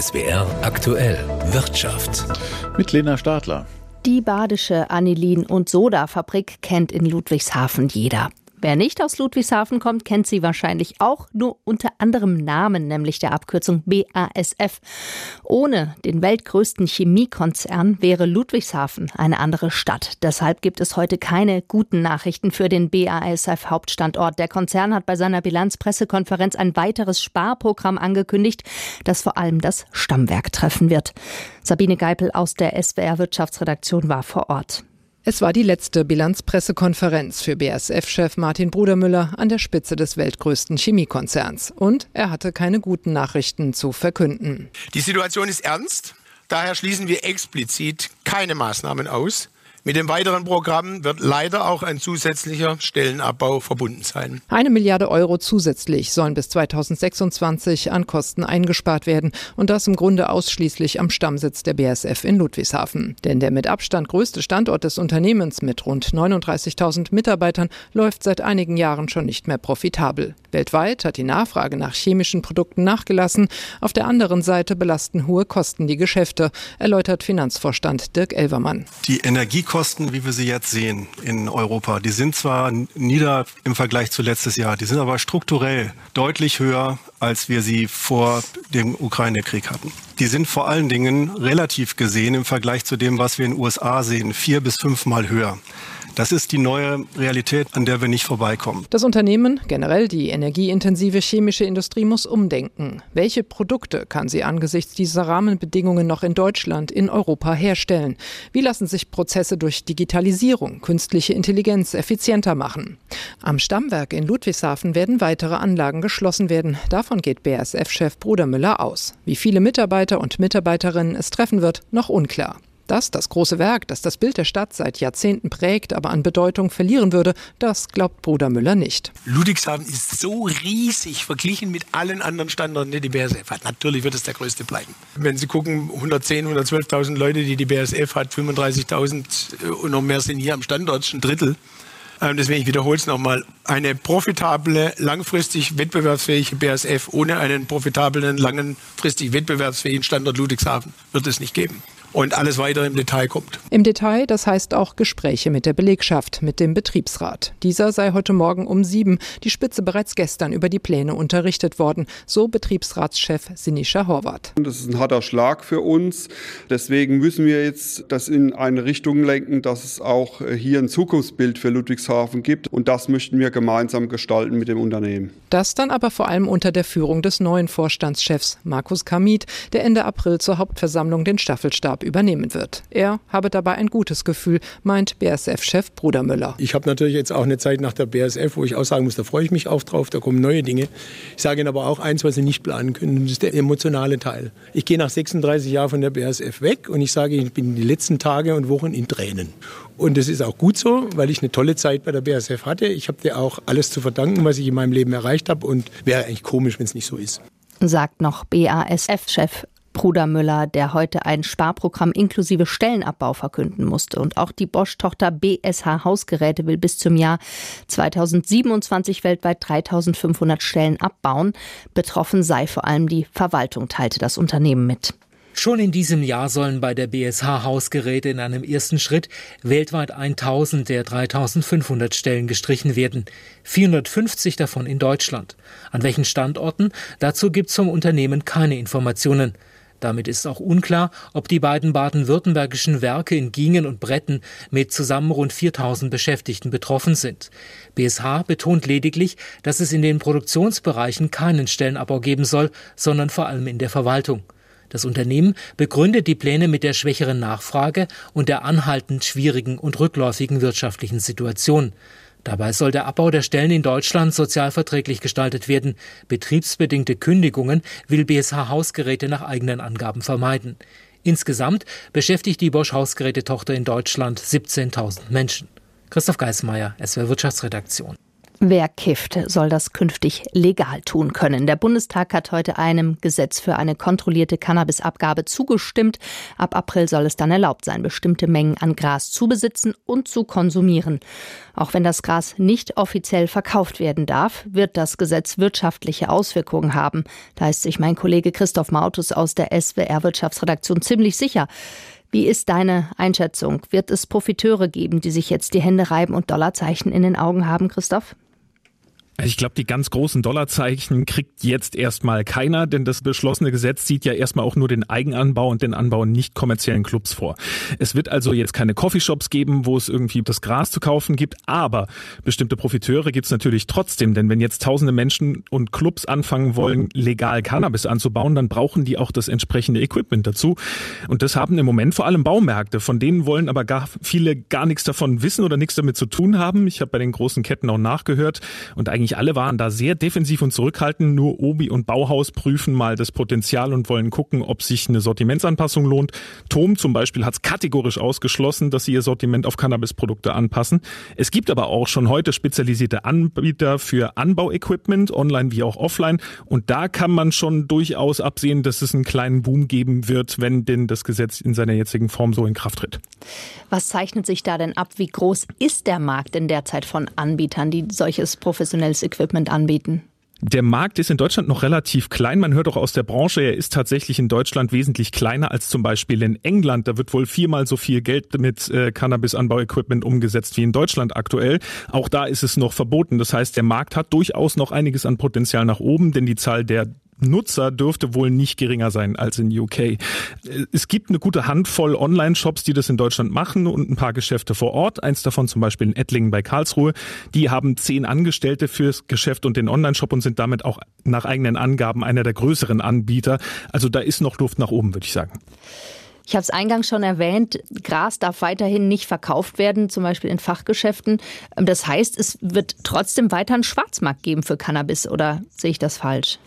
SWR aktuell Wirtschaft. Mit Lena Stadler. Die badische Anilin- und Soda-Fabrik kennt in Ludwigshafen jeder. Wer nicht aus Ludwigshafen kommt, kennt sie wahrscheinlich auch nur unter anderem Namen, nämlich der Abkürzung BASF. Ohne den weltgrößten Chemiekonzern wäre Ludwigshafen eine andere Stadt. Deshalb gibt es heute keine guten Nachrichten für den BASF Hauptstandort. Der Konzern hat bei seiner Bilanzpressekonferenz ein weiteres Sparprogramm angekündigt, das vor allem das Stammwerk treffen wird. Sabine Geipel aus der SWR Wirtschaftsredaktion war vor Ort. Es war die letzte Bilanzpressekonferenz für BASF-Chef Martin Brudermüller an der Spitze des weltgrößten Chemiekonzerns. Und er hatte keine guten Nachrichten zu verkünden. Die Situation ist ernst. Daher schließen wir explizit keine Maßnahmen aus. Mit dem weiteren Programm wird leider auch ein zusätzlicher Stellenabbau verbunden sein. Eine Milliarde Euro zusätzlich sollen bis 2026 an Kosten eingespart werden und das im Grunde ausschließlich am Stammsitz der BASF in Ludwigshafen. Denn der mit Abstand größte Standort des Unternehmens mit rund 39.000 Mitarbeitern läuft seit einigen Jahren schon nicht mehr profitabel. Weltweit hat die Nachfrage nach chemischen Produkten nachgelassen. Auf der anderen Seite belasten hohe Kosten die Geschäfte, erläutert Finanzvorstand Dirk Elvermann. Die Energie Energiekosten, wie wir sie jetzt sehen in Europa, die sind zwar nieder im Vergleich zu letztes Jahr, die sind aber strukturell deutlich höher, als wir sie vor dem Ukraine-Krieg hatten. Die sind vor allen Dingen relativ gesehen im Vergleich zu dem, was wir in den USA sehen, vier bis fünfmal höher. Das ist die neue Realität, an der wir nicht vorbeikommen. Das Unternehmen, generell die energieintensive chemische Industrie, muss umdenken. Welche Produkte kann sie angesichts dieser Rahmenbedingungen noch in Deutschland, in Europa herstellen? Wie lassen sich Prozesse durch Digitalisierung, künstliche Intelligenz effizienter machen? Am Stammwerk in Ludwigshafen werden weitere Anlagen geschlossen werden. Davon geht BASF-Chef Bruder Müller aus. Wie viele Mitarbeiter und Mitarbeiterinnen es treffen wird, noch unklar. Das, das große Werk, das das Bild der Stadt seit Jahrzehnten prägt, aber an Bedeutung verlieren würde, das glaubt Bruder Müller nicht. Ludwigshafen ist so riesig verglichen mit allen anderen Standorten, die die BASF hat. Natürlich wird es der größte bleiben. Wenn Sie gucken, 110, 112.000 Leute, die die BASF hat, 35.000 und noch mehr sind hier am Standort, ein Drittel. Ähm, deswegen, ich wiederhole es nochmal, eine profitable, langfristig wettbewerbsfähige BASF ohne einen profitablen, langfristig wettbewerbsfähigen Standort Ludwigshafen wird es nicht geben und alles weitere im Detail kommt. Im Detail, das heißt auch Gespräche mit der Belegschaft, mit dem Betriebsrat. Dieser sei heute Morgen um sieben die Spitze bereits gestern über die Pläne unterrichtet worden, so Betriebsratschef Sinischa Horvath. Das ist ein harter Schlag für uns. Deswegen müssen wir jetzt das in eine Richtung lenken, dass es auch hier ein Zukunftsbild für Ludwigshafen gibt. Und das möchten wir gemeinsam gestalten mit dem Unternehmen. Das dann aber vor allem unter der Führung des neuen Vorstandschefs Markus Kamit, der Ende April zur Hauptversammlung den Staffelstab übernehmen wird. Er habe dabei ein gutes Gefühl, meint BASF-Chef Bruder Müller. Ich habe natürlich jetzt auch eine Zeit nach der BASF, wo ich auch sagen muss, da freue ich mich auch drauf, da kommen neue Dinge. Ich sage Ihnen aber auch eins, was Sie nicht planen können, das ist der emotionale Teil. Ich gehe nach 36 Jahren von der BASF weg und ich sage, ich bin die letzten Tage und Wochen in Tränen. Und das ist auch gut so, weil ich eine tolle Zeit bei der BASF hatte. Ich habe dir auch alles zu verdanken, was ich in meinem Leben erreicht habe und wäre eigentlich komisch, wenn es nicht so ist sagt noch BASF-Chef Bruder Müller, der heute ein Sparprogramm inklusive Stellenabbau verkünden musste. Und auch die Bosch-Tochter BSH Hausgeräte will bis zum Jahr 2027 weltweit 3500 Stellen abbauen. Betroffen sei vor allem die Verwaltung, teilte das Unternehmen mit. Schon in diesem Jahr sollen bei der BSH Hausgeräte in einem ersten Schritt weltweit 1000 der 3500 Stellen gestrichen werden, 450 davon in Deutschland. An welchen Standorten? Dazu gibt es vom Unternehmen keine Informationen. Damit ist auch unklar, ob die beiden baden-württembergischen Werke in Gingen und Bretten mit zusammen rund 4000 Beschäftigten betroffen sind. BSH betont lediglich, dass es in den Produktionsbereichen keinen Stellenabbau geben soll, sondern vor allem in der Verwaltung. Das Unternehmen begründet die Pläne mit der schwächeren Nachfrage und der anhaltend schwierigen und rückläufigen wirtschaftlichen Situation. Dabei soll der Abbau der Stellen in Deutschland sozialverträglich gestaltet werden. Betriebsbedingte Kündigungen will BSH Hausgeräte nach eigenen Angaben vermeiden. Insgesamt beschäftigt die Bosch Hausgerätetochter in Deutschland 17.000 Menschen. Christoph Geismeier, SWR Wirtschaftsredaktion. Wer kifft, soll das künftig legal tun können. Der Bundestag hat heute einem Gesetz für eine kontrollierte Cannabisabgabe zugestimmt. Ab April soll es dann erlaubt sein, bestimmte Mengen an Gras zu besitzen und zu konsumieren. Auch wenn das Gras nicht offiziell verkauft werden darf, wird das Gesetz wirtschaftliche Auswirkungen haben. Da ist sich mein Kollege Christoph Mautus aus der SWR Wirtschaftsredaktion ziemlich sicher. Wie ist deine Einschätzung? Wird es Profiteure geben, die sich jetzt die Hände reiben und Dollarzeichen in den Augen haben, Christoph? Ich glaube, die ganz großen Dollarzeichen kriegt jetzt erstmal keiner, denn das beschlossene Gesetz sieht ja erstmal auch nur den Eigenanbau und den Anbau nicht kommerziellen Clubs vor. Es wird also jetzt keine Coffeeshops geben, wo es irgendwie das Gras zu kaufen gibt, aber bestimmte Profiteure gibt es natürlich trotzdem, denn wenn jetzt tausende Menschen und Clubs anfangen wollen, legal Cannabis anzubauen, dann brauchen die auch das entsprechende Equipment dazu. Und das haben im Moment vor allem Baumärkte, von denen wollen aber gar viele gar nichts davon wissen oder nichts damit zu tun haben. Ich habe bei den großen Ketten auch nachgehört und eigentlich eigentlich alle waren da sehr defensiv und zurückhaltend. Nur Obi und Bauhaus prüfen mal das Potenzial und wollen gucken, ob sich eine Sortimentsanpassung lohnt. Tom zum Beispiel hat es kategorisch ausgeschlossen, dass sie ihr Sortiment auf Cannabisprodukte anpassen. Es gibt aber auch schon heute spezialisierte Anbieter für Anbauequipment, online wie auch offline. Und da kann man schon durchaus absehen, dass es einen kleinen Boom geben wird, wenn denn das Gesetz in seiner jetzigen Form so in Kraft tritt. Was zeichnet sich da denn ab? Wie groß ist der Markt in der Zeit von Anbietern, die solches professionelles Equipment anbieten? Der Markt ist in Deutschland noch relativ klein. Man hört auch aus der Branche, er ist tatsächlich in Deutschland wesentlich kleiner als zum Beispiel in England. Da wird wohl viermal so viel Geld mit äh, Cannabis-Anbauequipment umgesetzt wie in Deutschland aktuell. Auch da ist es noch verboten. Das heißt, der Markt hat durchaus noch einiges an Potenzial nach oben, denn die Zahl der Nutzer dürfte wohl nicht geringer sein als in UK. Es gibt eine gute Handvoll Online-Shops, die das in Deutschland machen und ein paar Geschäfte vor Ort. Eins davon zum Beispiel in Ettlingen bei Karlsruhe. Die haben zehn Angestellte fürs Geschäft und den Online-Shop und sind damit auch nach eigenen Angaben einer der größeren Anbieter. Also da ist noch Luft nach oben, würde ich sagen. Ich habe es eingangs schon erwähnt, Gras darf weiterhin nicht verkauft werden, zum Beispiel in Fachgeschäften. Das heißt, es wird trotzdem weiter einen Schwarzmarkt geben für Cannabis, oder sehe ich das falsch?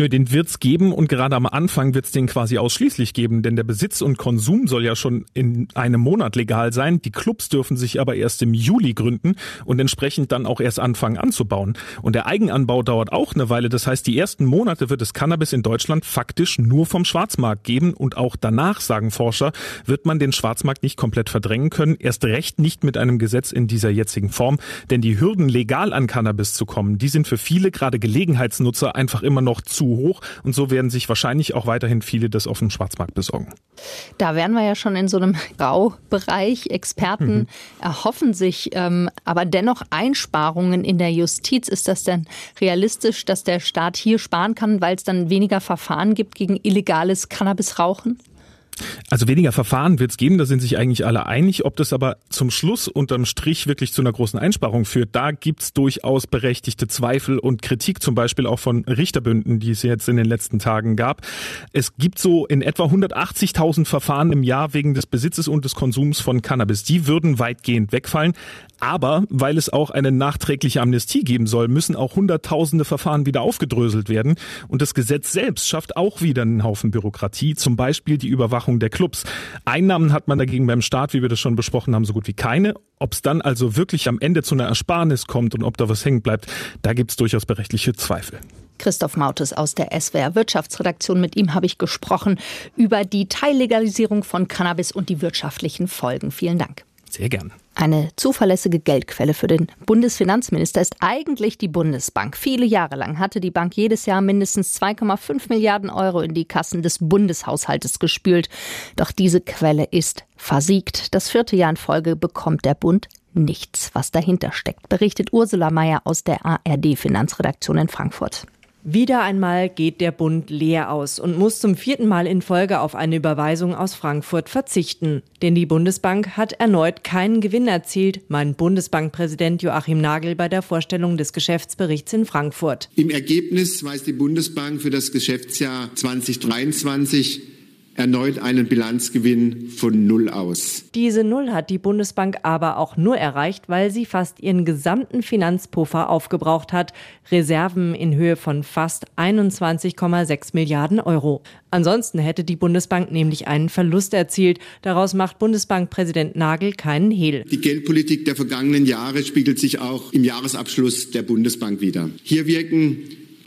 Nö, den wird's geben und gerade am Anfang wird's den quasi ausschließlich geben, denn der Besitz und Konsum soll ja schon in einem Monat legal sein. Die Clubs dürfen sich aber erst im Juli gründen und entsprechend dann auch erst anfangen anzubauen. Und der Eigenanbau dauert auch eine Weile. Das heißt, die ersten Monate wird es Cannabis in Deutschland faktisch nur vom Schwarzmarkt geben und auch danach, sagen Forscher, wird man den Schwarzmarkt nicht komplett verdrängen können. Erst recht nicht mit einem Gesetz in dieser jetzigen Form, denn die Hürden legal an Cannabis zu kommen, die sind für viele gerade Gelegenheitsnutzer einfach immer noch zu hoch und so werden sich wahrscheinlich auch weiterhin viele das auf dem Schwarzmarkt besorgen. Da wären wir ja schon in so einem Graubereich. Experten mhm. erhoffen sich ähm, aber dennoch Einsparungen in der Justiz. Ist das denn realistisch, dass der Staat hier sparen kann, weil es dann weniger Verfahren gibt gegen illegales Cannabisrauchen? Also weniger Verfahren wird es geben, da sind sich eigentlich alle einig. Ob das aber zum Schluss unterm Strich wirklich zu einer großen Einsparung führt, da gibt's durchaus berechtigte Zweifel und Kritik, zum Beispiel auch von Richterbünden, die es jetzt in den letzten Tagen gab. Es gibt so in etwa 180.000 Verfahren im Jahr wegen des Besitzes und des Konsums von Cannabis. Die würden weitgehend wegfallen. Aber weil es auch eine nachträgliche Amnestie geben soll, müssen auch hunderttausende Verfahren wieder aufgedröselt werden. Und das Gesetz selbst schafft auch wieder einen Haufen Bürokratie, zum Beispiel die Überwachung der Clubs. Einnahmen hat man dagegen beim Staat, wie wir das schon besprochen haben, so gut wie keine. Ob es dann also wirklich am Ende zu einer Ersparnis kommt und ob da was hängen bleibt, da gibt es durchaus berechtigliche Zweifel. Christoph Mautes aus der SWR Wirtschaftsredaktion. Mit ihm habe ich gesprochen über die Teillegalisierung von Cannabis und die wirtschaftlichen Folgen. Vielen Dank. Sehr gern. Eine zuverlässige Geldquelle für den Bundesfinanzminister ist eigentlich die Bundesbank. Viele Jahre lang hatte die Bank jedes Jahr mindestens 2,5 Milliarden Euro in die Kassen des Bundeshaushaltes gespült. Doch diese Quelle ist versiegt. Das vierte Jahr in Folge bekommt der Bund nichts, was dahinter steckt, berichtet Ursula Mayer aus der ARD Finanzredaktion in Frankfurt. Wieder einmal geht der Bund leer aus und muss zum vierten Mal in Folge auf eine Überweisung aus Frankfurt verzichten. Denn die Bundesbank hat erneut keinen Gewinn erzielt, meint Bundesbankpräsident Joachim Nagel bei der Vorstellung des Geschäftsberichts in Frankfurt. Im Ergebnis weist die Bundesbank für das Geschäftsjahr 2023 erneut einen Bilanzgewinn von Null aus. Diese Null hat die Bundesbank aber auch nur erreicht, weil sie fast ihren gesamten Finanzpuffer aufgebraucht hat. Reserven in Höhe von fast 21,6 Milliarden Euro. Ansonsten hätte die Bundesbank nämlich einen Verlust erzielt. Daraus macht Bundesbankpräsident Nagel keinen Hehl. Die Geldpolitik der vergangenen Jahre spiegelt sich auch im Jahresabschluss der Bundesbank wider. Hier wirken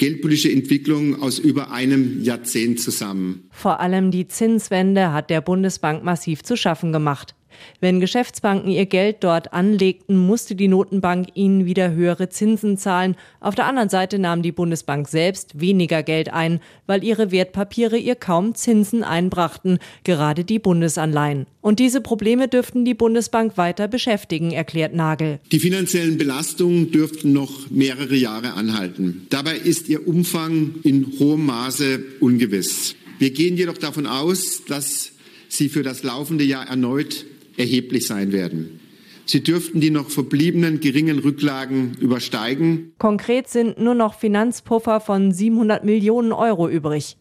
geldpolitische Entwicklung aus über einem Jahrzehnt zusammen. Vor allem die Zinswende hat der Bundesbank massiv zu schaffen gemacht. Wenn Geschäftsbanken ihr Geld dort anlegten, musste die Notenbank ihnen wieder höhere Zinsen zahlen. Auf der anderen Seite nahm die Bundesbank selbst weniger Geld ein, weil ihre Wertpapiere ihr kaum Zinsen einbrachten, gerade die Bundesanleihen. Und diese Probleme dürften die Bundesbank weiter beschäftigen, erklärt Nagel. Die finanziellen Belastungen dürften noch mehrere Jahre anhalten. Dabei ist ihr Umfang in hohem Maße ungewiss. Wir gehen jedoch davon aus, dass sie für das laufende Jahr erneut erheblich sein werden. Sie dürften die noch verbliebenen geringen Rücklagen übersteigen. Konkret sind nur noch Finanzpuffer von 700 Millionen Euro übrig.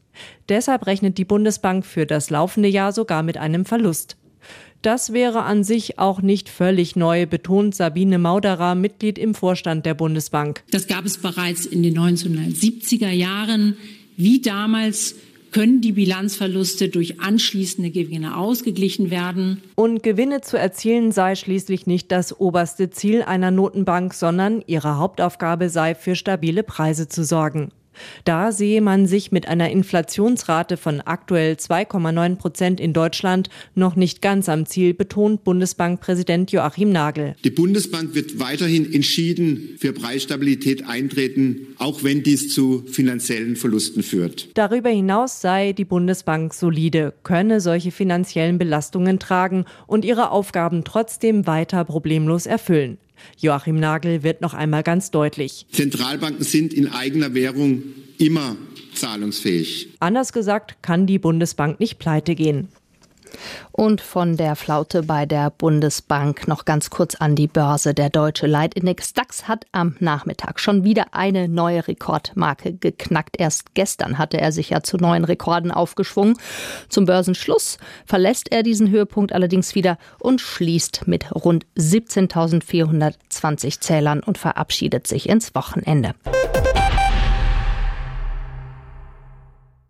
Deshalb rechnet die Bundesbank für das laufende Jahr sogar mit einem Verlust. Das wäre an sich auch nicht völlig neu, betont Sabine Mauderer, Mitglied im Vorstand der Bundesbank. Das gab es bereits in den 1970er Jahren. Wie damals können die Bilanzverluste durch anschließende Gewinne ausgeglichen werden. Und Gewinne zu erzielen sei schließlich nicht das oberste Ziel einer Notenbank, sondern ihre Hauptaufgabe sei, für stabile Preise zu sorgen. Da sehe man sich mit einer Inflationsrate von aktuell 2,9 Prozent in Deutschland noch nicht ganz am Ziel, betont Bundesbankpräsident Joachim Nagel. Die Bundesbank wird weiterhin entschieden für Preisstabilität eintreten, auch wenn dies zu finanziellen Verlusten führt. Darüber hinaus sei die Bundesbank solide, könne solche finanziellen Belastungen tragen und ihre Aufgaben trotzdem weiter problemlos erfüllen. Joachim Nagel wird noch einmal ganz deutlich. Zentralbanken sind in eigener Währung immer zahlungsfähig. Anders gesagt kann die Bundesbank nicht pleite gehen. Und von der Flaute bei der Bundesbank noch ganz kurz an die Börse. Der deutsche Leitindex DAX hat am Nachmittag schon wieder eine neue Rekordmarke geknackt. Erst gestern hatte er sich ja zu neuen Rekorden aufgeschwungen. Zum Börsenschluss verlässt er diesen Höhepunkt allerdings wieder und schließt mit rund 17.420 Zählern und verabschiedet sich ins Wochenende.